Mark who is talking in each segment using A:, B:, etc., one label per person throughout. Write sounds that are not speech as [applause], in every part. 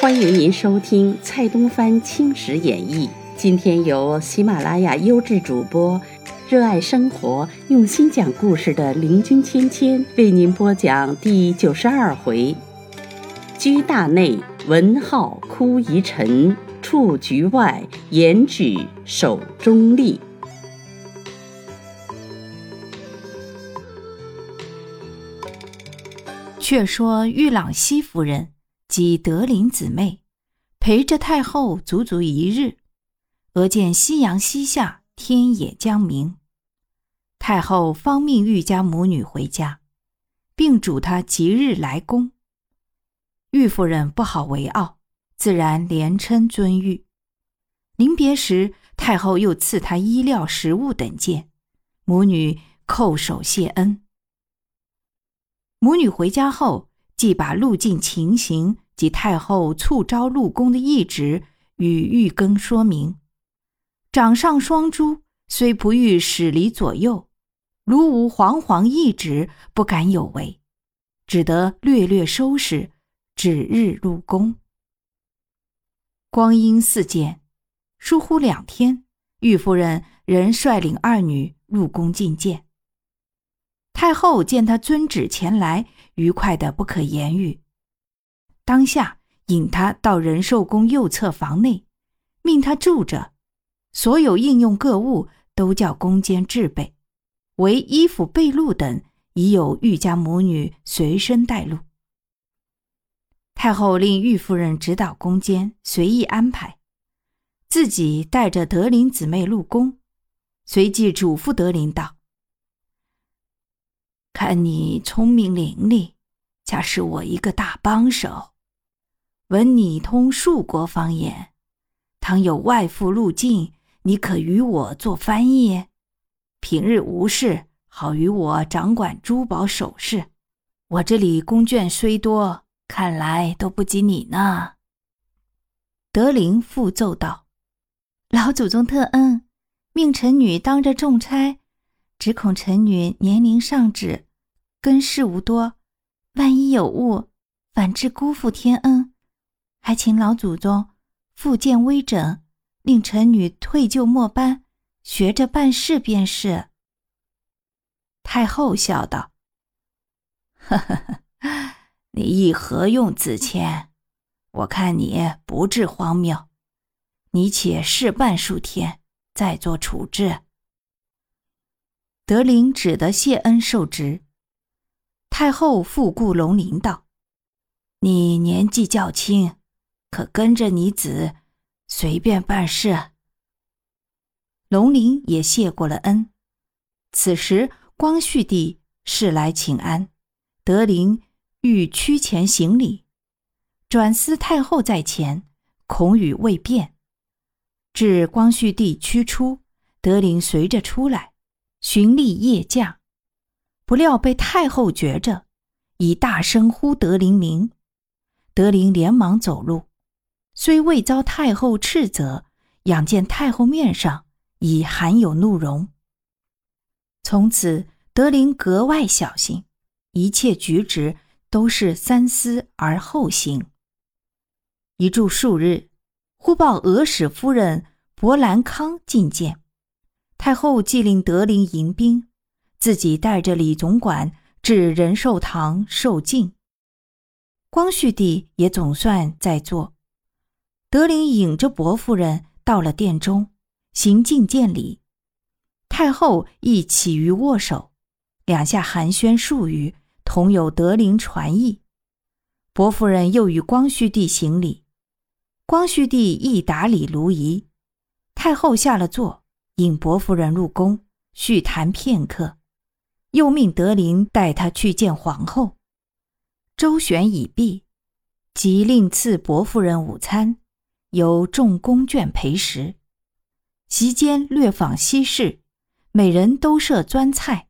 A: 欢迎您收听蔡东藩青史演义。今天由喜马拉雅优质主播、热爱生活、用心讲故事的林君芊芊为您播讲第九十二回：居大内，文号哭遗臣；处局外，严举守中立。
B: 却说玉朗熙夫人。即德林姊妹陪着太后足足一日，俄见夕阳西下，天也将明，太后方命玉家母女回家，并嘱她即日来宫。玉夫人不好为傲，自然连称尊玉。临别时，太后又赐她衣料、食物等件，母女叩首谢恩。母女回家后。即把路径情形及太后促招入宫的懿旨与玉更说明。掌上双珠虽不欲使离左右，如无煌煌懿旨，不敢有违，只得略略收拾，指日入宫。光阴似箭，疏忽两天，玉夫人仍率领二女入宫觐见。太后见他遵旨前来。愉快的不可言喻。当下引他到仁寿宫右侧房内，命他住着，所有应用各物都叫宫监置备，唯衣服被褥等已有玉家母女随身带路。太后令玉夫人指导宫监，随意安排，自己带着德林姊妹入宫，随即嘱咐德林道。看你聪明伶俐，恰是我一个大帮手。闻你通数国方言，倘有外父入境，你可与我做翻译。平日无事，好与我掌管珠宝首饰。我这里宫眷虽多，看来都不及你呢。德龄复奏道：“老祖宗特恩，命臣女当着重差，只恐臣女年龄尚稚。”根事无多，万一有误，反致辜负天恩，还请老祖宗复见微整，令臣女退就末班，学着办事便是。太后笑道：“呵呵呵，你亦何用自谦？我看你不至荒谬，你且试办数天，再做处置。”德龄只得谢恩受职。太后复顾龙鳞道：“你年纪较轻，可跟着你子随便办事。”龙鳞也谢过了恩。此时光绪帝是来请安，德龄欲趋前行礼，转思太后在前，恐语未便，至光绪帝驱出，德龄随着出来，寻立夜驾。不料被太后觉着，以大声呼德龄名。德龄连忙走路，虽未遭太后斥责，仰见太后面上已含有怒容。从此，德龄格外小心，一切举止都是三思而后行。一住数日，忽报俄使夫人博兰康觐见，太后即令德龄迎宾。自己带着李总管至仁寿堂受敬。光绪帝也总算在座。德龄引着伯夫人到了殿中，行敬见礼。太后亦起于握手，两下寒暄数语，同有德龄传译。伯夫人又与光绪帝行礼，光绪帝亦打礼如仪。太后下了座，引伯夫人入宫，叙谈片刻。又命德龄带他去见皇后，周旋已毕，即令赐伯夫人午餐，由众宫眷陪食。席间略访西事，每人都设专菜。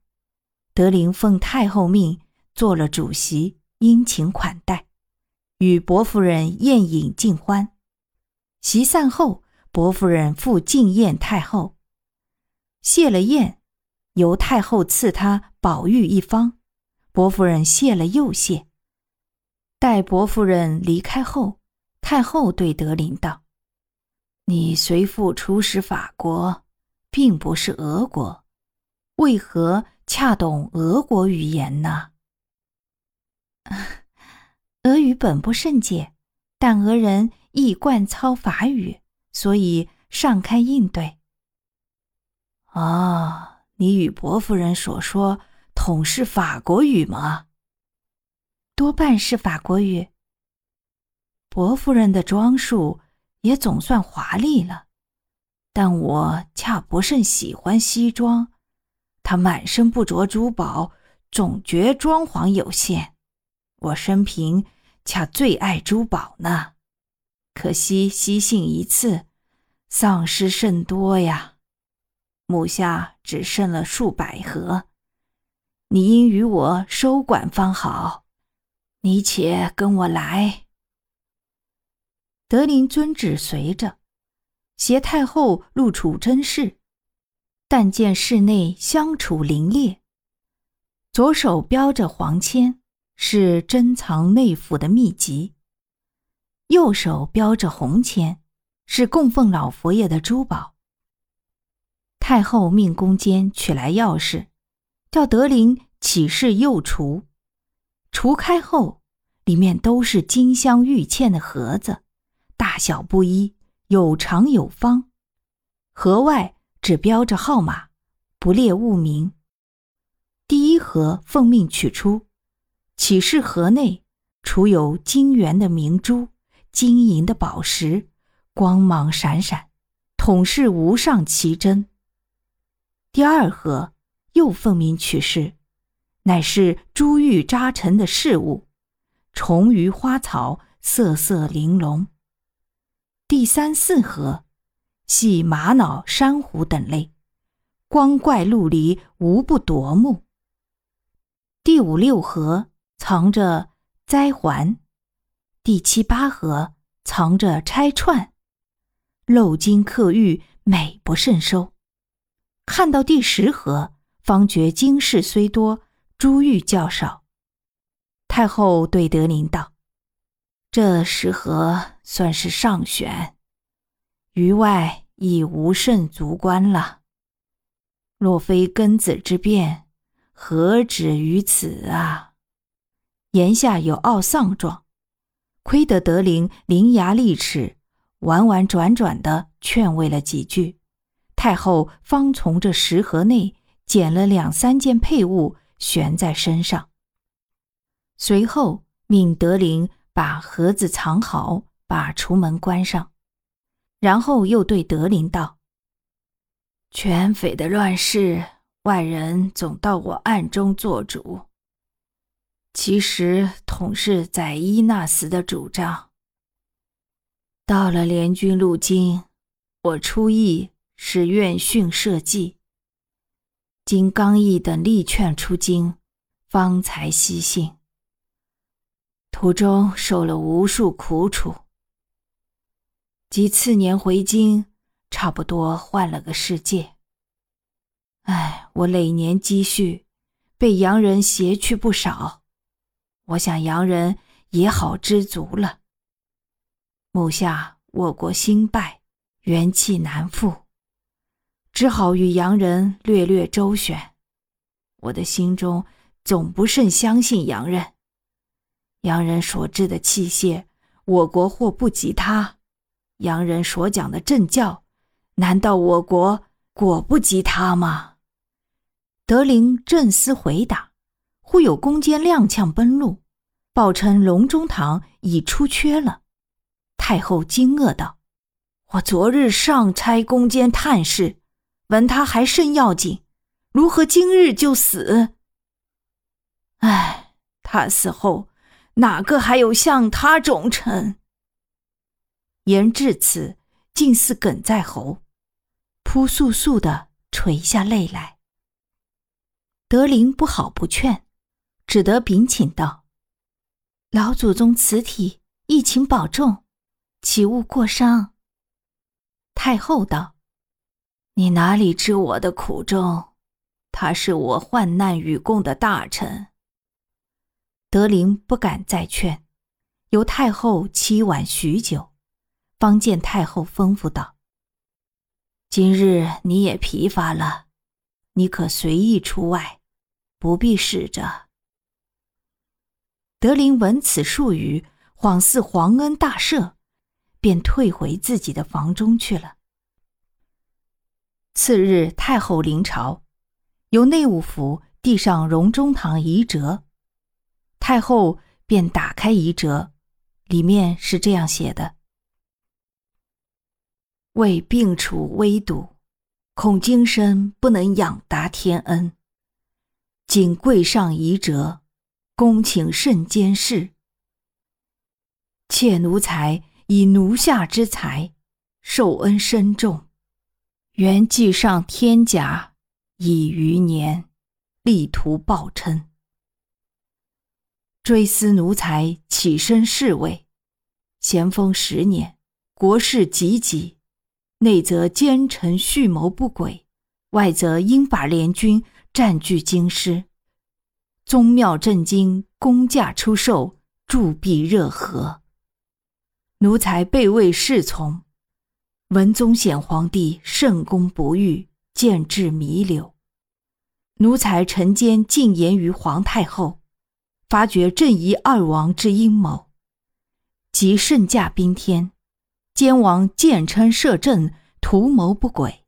B: 德龄奉太后命做了主席，殷勤款待，与伯夫人宴饮尽欢。席散后，伯夫人复敬宴太后，谢了宴。由太后赐他宝玉一方。伯夫人谢了又谢。待伯夫人离开后，太后对德林道：“你随父出使法国，并不是俄国，为何恰懂俄国语言呢？” [laughs] 俄语本不甚解，但俄人亦惯操法语，所以尚堪应对。啊，你与伯夫人所说。统是法国语吗？多半是法国语。伯夫人的装束也总算华丽了，但我恰不甚喜欢西装。她满身不着珠宝，总觉装潢有限。我生平恰最爱珠宝呢，可惜西幸一次，丧失甚多呀。目下只剩了数百盒。你应与我收管方好，你且跟我来。德林遵旨随着，携太后入储珍室，但见室内香储林列，左手标着黄签，是珍藏内府的秘籍；右手标着红签，是供奉老佛爷的珠宝。太后命宫监取来钥匙。叫德林起示右厨，除开后，里面都是金镶玉嵌的盒子，大小不一，有长有方。盒外只标着号码，不列物名。第一盒奉命取出，启示盒内除有金圆的明珠、金银的宝石，光芒闪闪，统是无上奇珍。第二盒。又奉命取示，乃是珠玉扎尘的事物，虫鱼花草，色色玲珑。第三四盒，系玛瑙、珊瑚等类，光怪陆离，无不夺目。第五六盒藏着簪环，第七八盒藏着钗串，镂金刻玉，美不胜收。看到第十盒。方觉金饰虽多，珠玉较少。太后对德林道：“这十盒算是上选，余外已无甚足观了。若非庚子之变，何止于此啊？”言下有懊丧状，亏得德林伶牙俐齿，婉婉转转的劝慰了几句，太后方从这食盒内。捡了两三件佩物，悬在身上。随后命德林把盒子藏好，把厨门关上，然后又对德林道：“全匪的乱世，外人总到我暗中做主。其实统是在伊纳斯的主张。到了联军入京，我出意使愿训社稷。”经刚毅等力劝出京，方才西幸。途中受了无数苦楚，及次年回京，差不多换了个世界。唉，我累年积蓄被洋人挟去不少，我想洋人也好知足了。目下我国兴败，元气难复。只好与洋人略略周旋，我的心中总不甚相信洋人。洋人所制的器械，我国或不及他；洋人所讲的政教，难道我国果不及他吗？德林正思回答，忽有宫监踉跄奔入，报称隆中堂已出缺了。太后惊愕道：“我昨日上差宫监探视。”闻他还甚要紧，如何今日就死？唉，他死后，哪个还有像他忠臣？言至此，竟似哽在喉，扑簌簌的垂下泪来。德林不好不劝，只得禀请道：“老祖宗此体，亦请保重，岂勿过伤。”太后道。你哪里知我的苦衷？他是我患难与共的大臣。德龄不敢再劝，由太后凄婉许久，方见太后吩咐道：“今日你也疲乏了，你可随意出外，不必使着。”德龄闻此数语，恍似皇恩大赦，便退回自己的房中去了。次日，太后临朝，由内务府递上荣中堂遗折。太后便打开遗折，里面是这样写的：“为病处危笃，恐精身不能养达天恩，谨跪上遗折，恭请慎监视。妾奴才以奴下之才，受恩深重。”原记上天甲已余年，力图报称。追思奴才起身侍卫，咸丰十年，国事急急，内则奸臣蓄谋不轨，外则英法联军占据京师，宗庙震惊，公价出售，铸币热河。奴才备位侍从。文宗显皇帝圣功不遇，见至弥留。奴才臣奸进言于皇太后，发觉朕夷二王之阴谋。及圣驾宾天，奸王见称摄政，图谋不轨。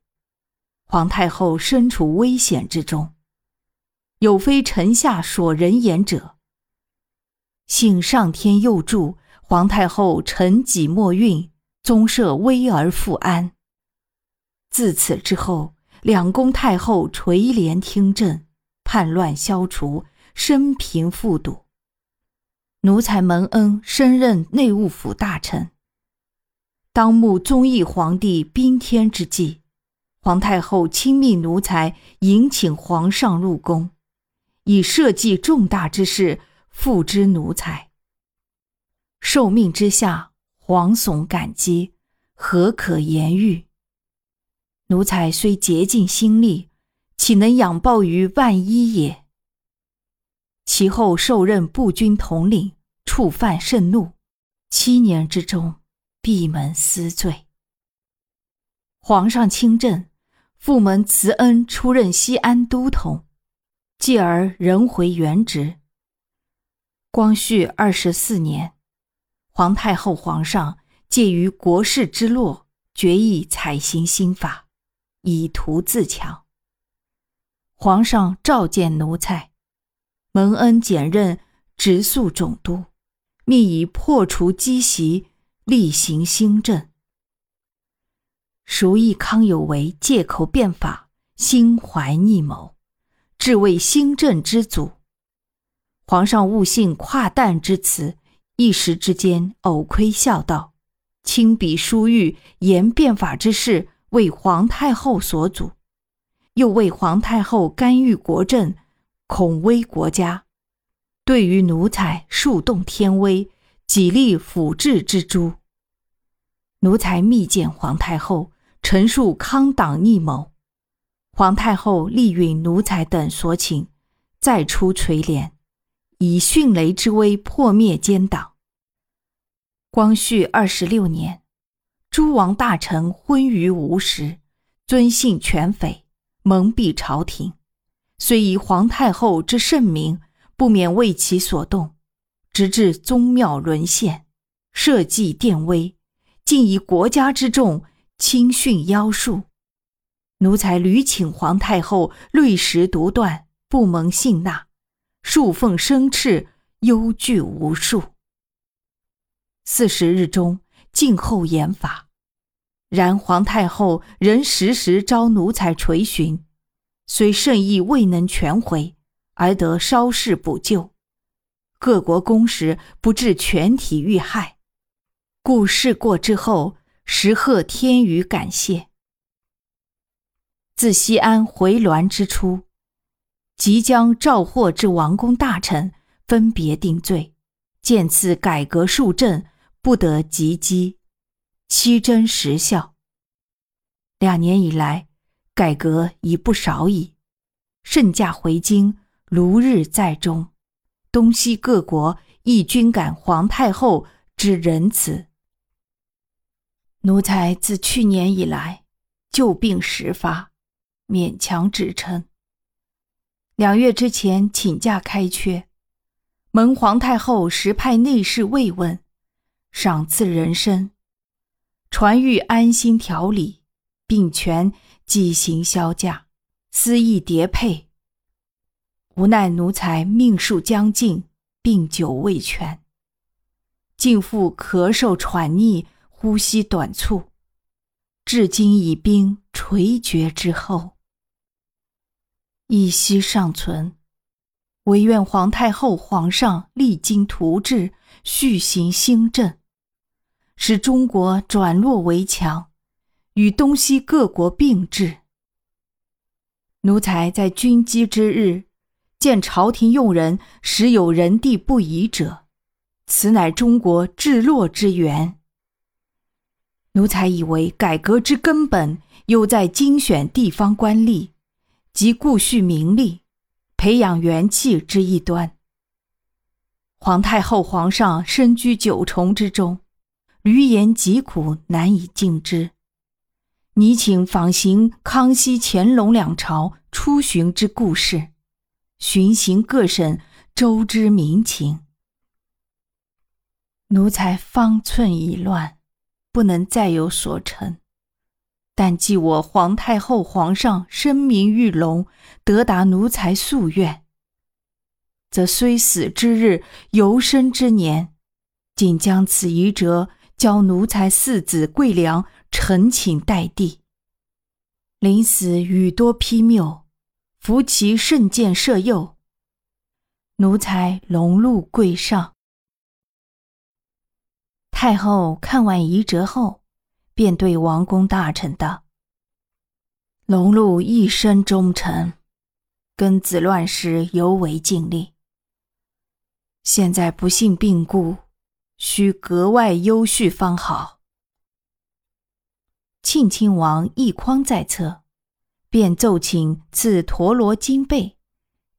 B: 皇太后身处危险之中，有非臣下所人言者。幸上天佑助，皇太后臣己莫运。宗社危而复安。自此之后，两宫太后垂帘听政，叛乱消除，生平复笃。奴才蒙恩升任内务府大臣。当慕宗义皇帝宾天之际，皇太后亲命奴才迎请皇上入宫，以社稷重大之事付之奴才。受命之下。惶悚感激，何可言喻？奴才虽竭尽心力，岂能仰报于万一也？其后受任步军统领，触犯甚怒，七年之中闭门思罪。皇上亲政，复门慈恩出任西安都统，继而仍回原职。光绪二十四年。皇太后、皇上介于国事之落，决意采行新法，以图自强。皇上召见奴才，蒙恩简任直宿总督，密以破除积习，厉行新政。熟意康有为借口变法，心怀逆谋，致为新政之阻。皇上勿信跨诞之词。一时之间，偶窥笑道：“亲笔书谕言变法之事为皇太后所阻，又为皇太后干预国政，恐危国家。对于奴才树动天威，几立辅治之诛。奴才密见皇太后，陈述康党逆谋。皇太后力允奴才等所请，再出垂帘。”以迅雷之威破灭奸党。光绪二十六年，诸王大臣昏于无时，尊信权匪，蒙蔽朝廷。虽以皇太后之圣明，不免为其所动，直至宗庙沦陷，社稷奠危，竟以国家之重轻训妖术。奴才屡请皇太后律实独断，不蒙信纳。数奉生敕，忧惧无数。四十日中，静候严法。然皇太后仍时时召奴才垂询，虽圣意未能全回，而得稍事补救。各国公使不致全体遇害，故事过之后，时贺天宇感谢。自西安回銮之初。即将召获之王公大臣分别定罪，见次改革数政不得及机，期真实效。两年以来，改革已不少矣。圣驾回京，如日在中，东西各国亦均感皇太后之仁慈。奴才自去年以来，旧病时发，勉强支撑。两月之前请假开缺，蒙皇太后时派内侍慰问，赏赐人参，传谕安心调理，并权即行销假，私意叠配。无奈奴才命数将尽，病久未全，竟复咳嗽喘逆，呼吸短促，至今已濒垂绝之后。一息尚存，唯愿皇太后、皇上励精图治，续行兴政，使中国转弱为强，与东西各国并治。奴才在军机之日，见朝廷用人时有人地不宜者，此乃中国治弱之源。奴才以为改革之根本，又在精选地方官吏。即固蓄名利、培养元气之一端。皇太后、皇上身居九重之中，闾阎疾苦难以尽之。你请访行康熙、乾隆两朝出巡之故事，巡行各省，周知民情。奴才方寸已乱，不能再有所成。但记我皇太后、皇上声名玉隆，得达奴才夙愿，则虽死之日，犹生之年，仅将此遗折交奴才四子桂良呈请代递。临死语多批谬，扶其圣鉴赦宥。奴才龙禄跪上。太后看完遗折后。便对王公大臣道：“龙禄一生忠诚，庚子乱时尤为尽力。现在不幸病故，需格外优恤方好。”庆亲王一匡在侧，便奏请赐陀罗金贝，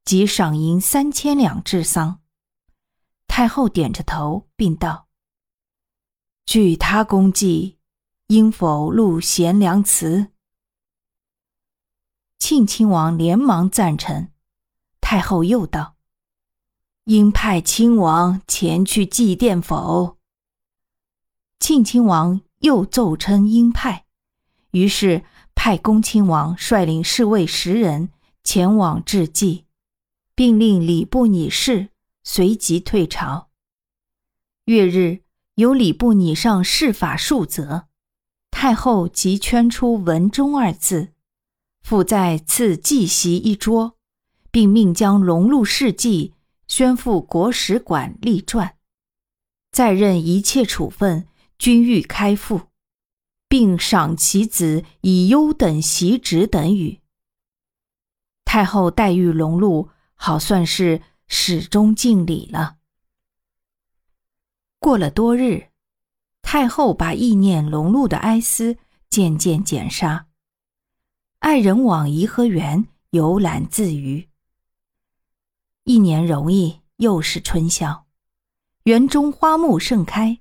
B: 及赏银三千两治丧。太后点着头，并道：“据他功绩。”应否录贤良祠？庆亲王连忙赞成。太后又道：“应派亲王前去祭奠否？”庆亲王又奏称应派，于是派恭亲王率领侍卫十人前往致祭，并令礼部拟事随即退朝。月日，由礼部拟上事法数则。太后即圈出“文中”二字，复在赐祭席一桌，并命将龙禄事迹宣赴国史馆立传，再任一切处分均欲开复，并赏其子以优等袭职等语。太后待遇龙禄，好算是始终敬礼了。过了多日。太后把意念龙禄的哀思渐渐减杀，爱人往颐和园游览自娱。一年容易，又是春宵，园中花木盛开，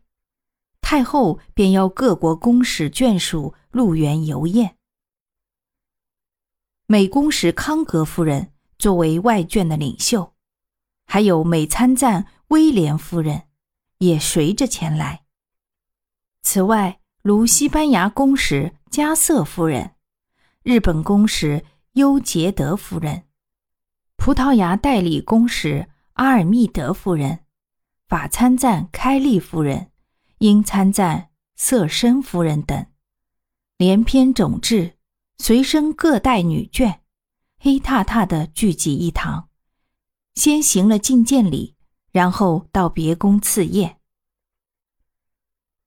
B: 太后便邀各国公使眷属入园游宴。美公使康格夫人作为外眷的领袖，还有美参赞威廉夫人也随着前来。此外，如西班牙公使加瑟夫人、日本公使优杰德夫人、葡萄牙代理公使阿尔密德夫人、法参赞开利夫人、英参赞瑟申夫人等，连篇种制，随身各带女眷，黑踏踏的聚集一堂，先行了觐见礼，然后到别宫赐宴。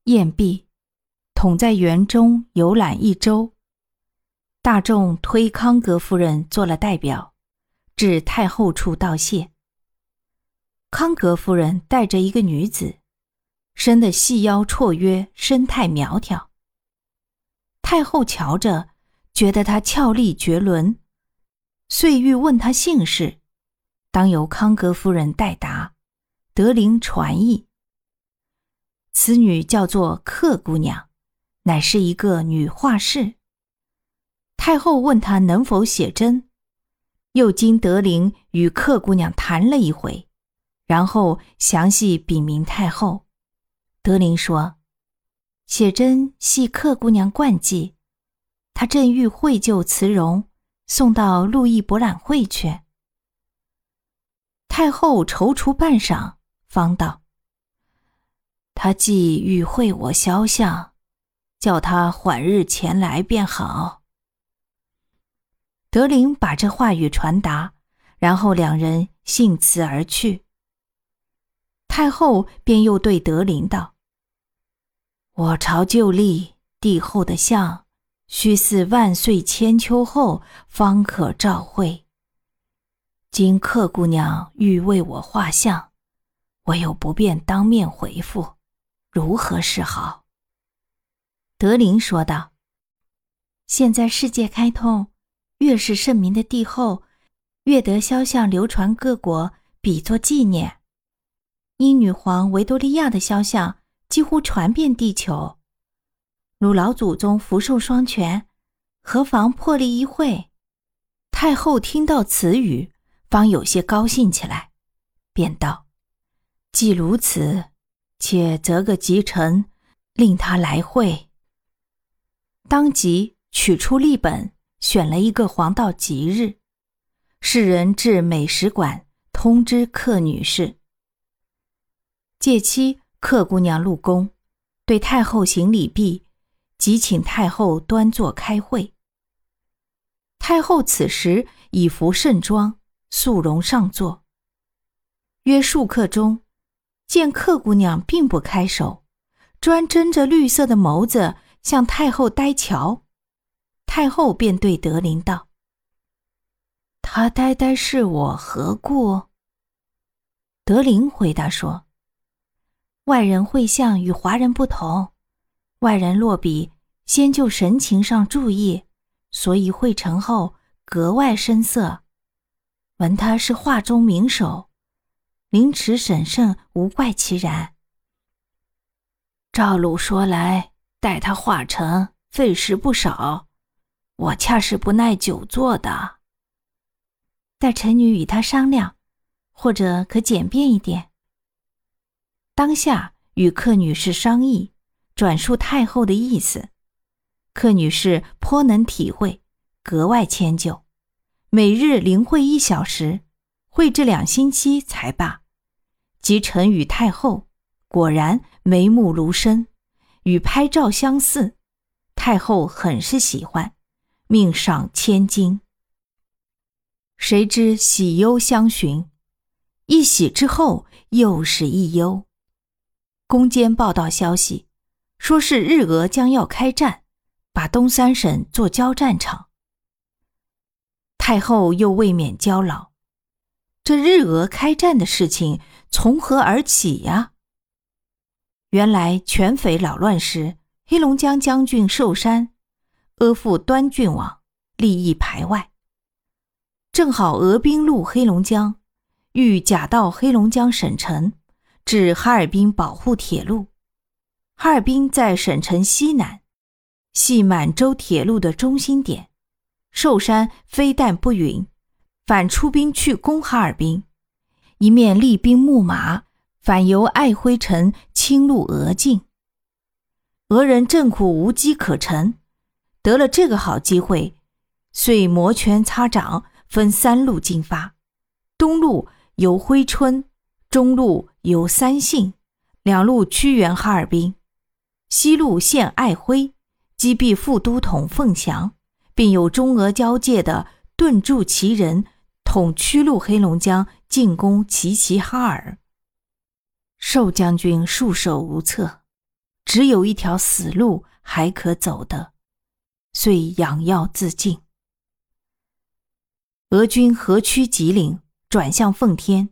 B: 宴毕，统在园中游览一周。大众推康格夫人做了代表，至太后处道谢。康格夫人带着一个女子，生得细腰绰约，身态苗条。太后瞧着，觉得她俏丽绝伦，遂欲问她姓氏，当由康格夫人代答。德龄传译。此女叫做克姑娘，乃是一个女画士。太后问她能否写真，又经德龄与克姑娘谈了一回，然后详细禀明太后。德龄说：“写真系克姑娘惯技，她正欲绘就瓷容，送到路易博览会去。”太后踌躇半晌，方道：“他既欲绘我肖像，叫他缓日前来便好。”德龄把这话语传达，然后两人信辞而去。太后便又对德龄道：“我朝旧历，帝后的像，须似万岁千秋后方可照绘。今客姑娘欲为我画像，我又不便当面回复，如何是好？”德林说道：“现在世界开通。”越是盛名的帝后，越得肖像流传各国，比作纪念。英女皇维多利亚的肖像几乎传遍地球。如老祖宗福寿双全，何妨破例一会？太后听到此语，方有些高兴起来，便道：“既如此，且择个吉辰，令他来会。”当即取出历本。选了一个黄道吉日，世人至美食馆通知克女士。借期克姑娘入宫，对太后行礼毕，即请太后端坐开会。太后此时已服盛装，素容上座。约数刻钟，见客姑娘并不开手，专睁着绿色的眸子向太后呆瞧。太后便对德林道：“他呆呆视我何故？”德林回答说：“外人绘相与华人不同，外人落笔先就神情上注意，所以绘成后格外生色。闻他是画中名手，凌迟审慎，无怪其然。赵鲁说来，待他画成，费时不少。”我恰是不耐久坐的，待臣女与他商量，或者可简便一点。当下与客女士商议，转述太后的意思，客女士颇能体会，格外迁就，每日临会一小时，会至两星期才罢。及臣与太后果然眉目如深，与拍照相似，太后很是喜欢。命赏千金。谁知喜忧相寻，一喜之后又是一忧。宫监报道消息，说是日俄将要开战，把东三省做交战场。太后又未免焦老，这日俄开战的事情从何而起呀？原来全匪扰乱时，黑龙江将军寿山。阿附端郡王，利益排外。正好俄兵入黑龙江，欲假道黑龙江省城，至哈尔滨保护铁路。哈尔滨在省城西南，系满洲铁路的中心点。寿山非但不允，反出兵去攻哈尔滨，一面厉兵秣马，反由爱辉城侵入俄境。俄人正苦无机可乘。得了这个好机会，遂摩拳擦掌，分三路进发：东路由珲春，中路由三信，两路屈原哈尔滨；西路陷爱辉，击毙副都统凤翔，并有中俄交界的顿驻其人统驱入黑龙江，进攻齐齐哈尔。寿将军束手无策，只有一条死路还可走的。遂养药自尽。俄军河曲吉岭，转向奉天，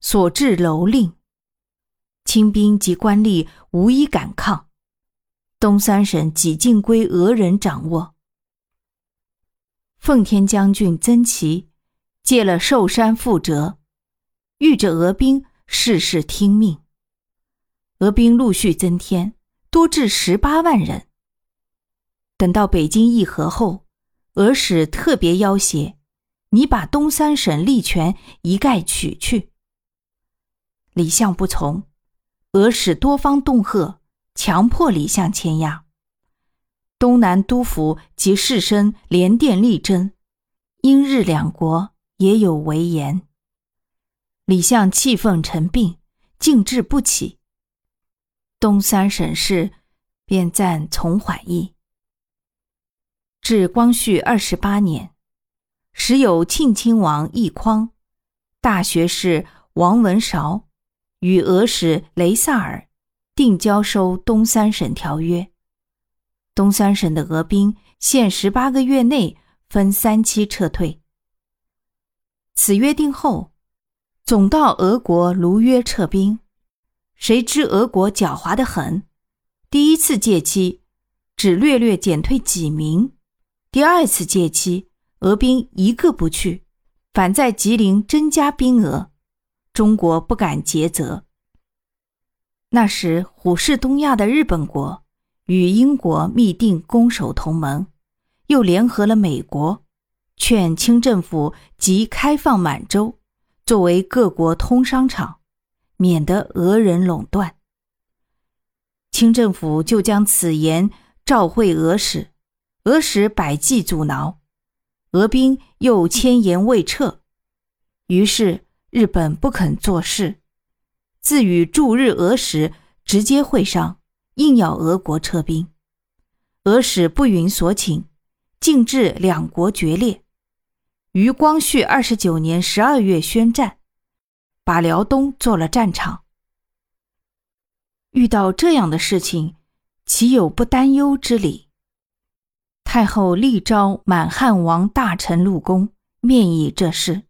B: 所至蹂躏，清兵及官吏无一敢抗，东三省几近归俄人掌握。奉天将军曾琦借了寿山覆辙，遇着俄兵事事听命。俄兵陆续增添，多至十八万人。等到北京议和后，俄使特别要挟，你把东三省利权一概取去。李相不从，俄使多方恫吓，强迫李相签押。东南督府及士绅连电力争，英日两国也有违言。李相气愤成病，静治不起。东三省事便暂从缓议。至光绪二十八年，时有庆亲王奕匡、大学士王文韶与俄使雷萨尔定交收东三省条约。东三省的俄兵限十八个月内分三期撤退。此约定后，总到俄国如约撤兵。谁知俄国狡猾的很，第一次借期只略略减退几名，第二次借期俄兵一个不去，反在吉林增加兵额。中国不敢竭责。那时虎视东亚的日本国。与英国密定攻守同盟，又联合了美国，劝清政府即开放满洲，作为各国通商场，免得俄人垄断。清政府就将此言召会俄使，俄使百计阻挠，俄兵又千言未撤，于是日本不肯做事，自与驻日俄使直接会商。硬要俄国撤兵，俄使不允所请，竟致两国决裂。于光绪二十九年十二月宣战，把辽东做了战场。遇到这样的事情，岂有不担忧之理？太后力召满汉王大臣入宫面议这事。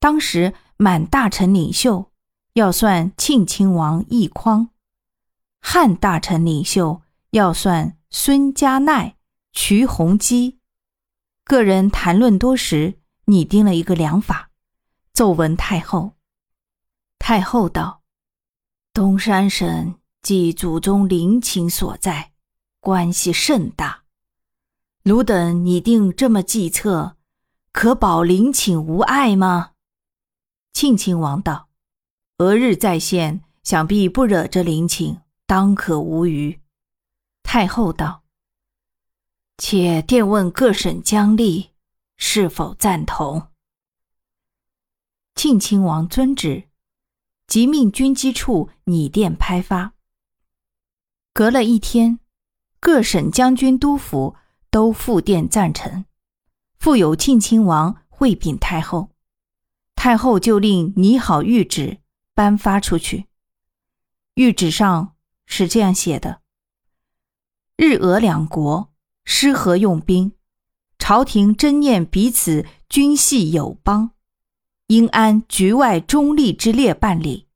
B: 当时满大臣领袖要算庆亲王奕匡。汉大臣领袖要算孙家鼐、瞿弘基，个人谈论多时，拟定了一个良法，奏闻太后。太后道：“东山省即祖宗陵寝所在，关系甚大。汝等拟定这么计策，可保陵寝无碍吗？”庆亲王道：“俄日在线，想必不惹这陵寝。”当可无虞。太后道：“且电问各省将吏是否赞同。”庆亲王遵旨，即命军机处拟电拍发。隔了一天，各省将军督府都复电赞成，复有庆亲王会禀太后，太后就令拟好谕旨，颁发出去。谕旨上。是这样写的：日俄两国失和用兵，朝廷真念彼此君系友邦，应按局外中立之列办理。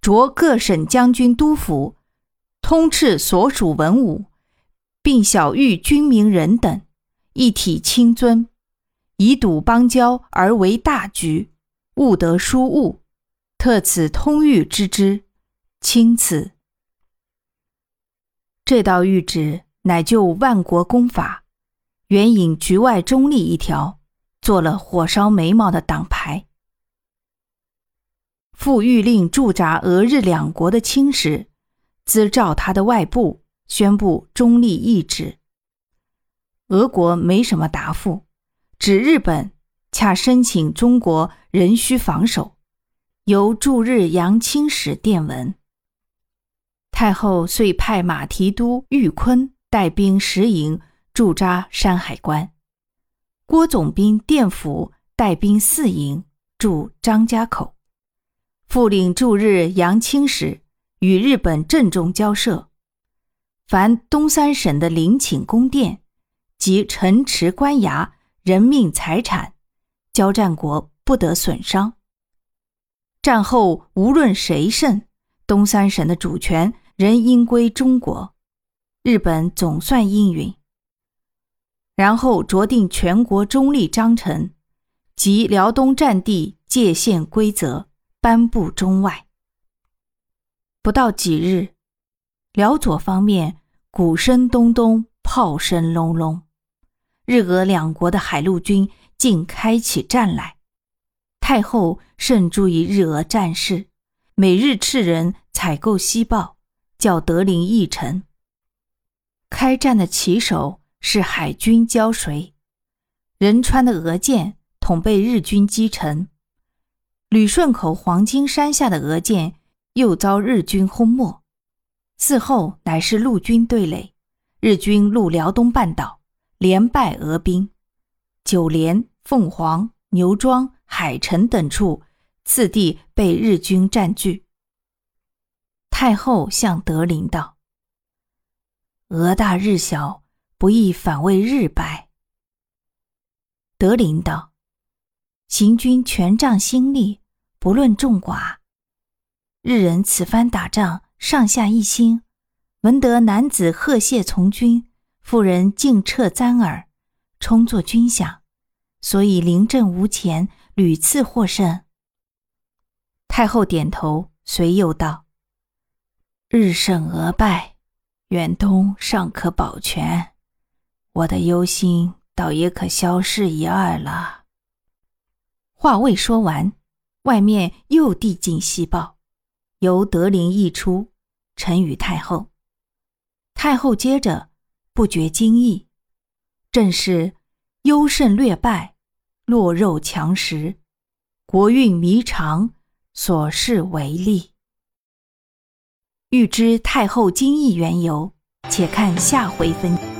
B: 着各省将军督府通斥所属文武，并晓谕军民人等，一体亲尊，以堵邦交而为大局，勿得疏误。特此通谕之之，钦此。这道谕旨乃就万国公法，援引局外中立一条，做了火烧眉毛的党牌。复谕令驻扎俄日两国的清使，兹召他的外部，宣布中立意旨。俄国没什么答复，指日本恰申请中国仍需防守，由驻日洋清使电文。太后遂派马提督玉坤带兵十营驻扎山海关，郭总兵电府带兵四营驻张家口，副领驻日杨清时与日本郑重交涉，凡东三省的陵寝宫殿及城池关衙人命财产，交战国不得损伤。战后无论谁胜，东三省的主权。仍应归中国，日本总算应允。然后酌定全国中立章程，及辽东战地界限规则颁布中外。不到几日，辽左方面鼓声咚咚，炮声隆隆，日俄两国的海陆军竟开起战来。太后甚注意日俄战事，每日赐人采购西报，叫德林议臣。开战的旗手是海军交水，仁川的俄舰统被日军击沉，旅顺口黄金山下的俄舰。又遭日军轰没，嗣后乃是陆军对垒，日军入辽东半岛，连败俄兵，九连、凤凰、牛庄、海城等处次第被日军占据。太后向德林道：“俄大日小，不易反为日败。”德林道：“行军全仗心力，不论众寡。”日人此番打仗，上下一心，闻得男子贺谢从军，妇人尽撤簪耳，充作军饷，所以临阵无前，屡次获胜。太后点头，随又道：“日胜俄败，远东尚可保全，我的忧心倒也可消逝一二了。”话未说完，外面又递进西报。由德林一出，呈与太后。太后接着不觉惊异，正是优胜劣败，弱肉强食，国运弥长，所事为利。欲知太后惊异缘由，且看下回分。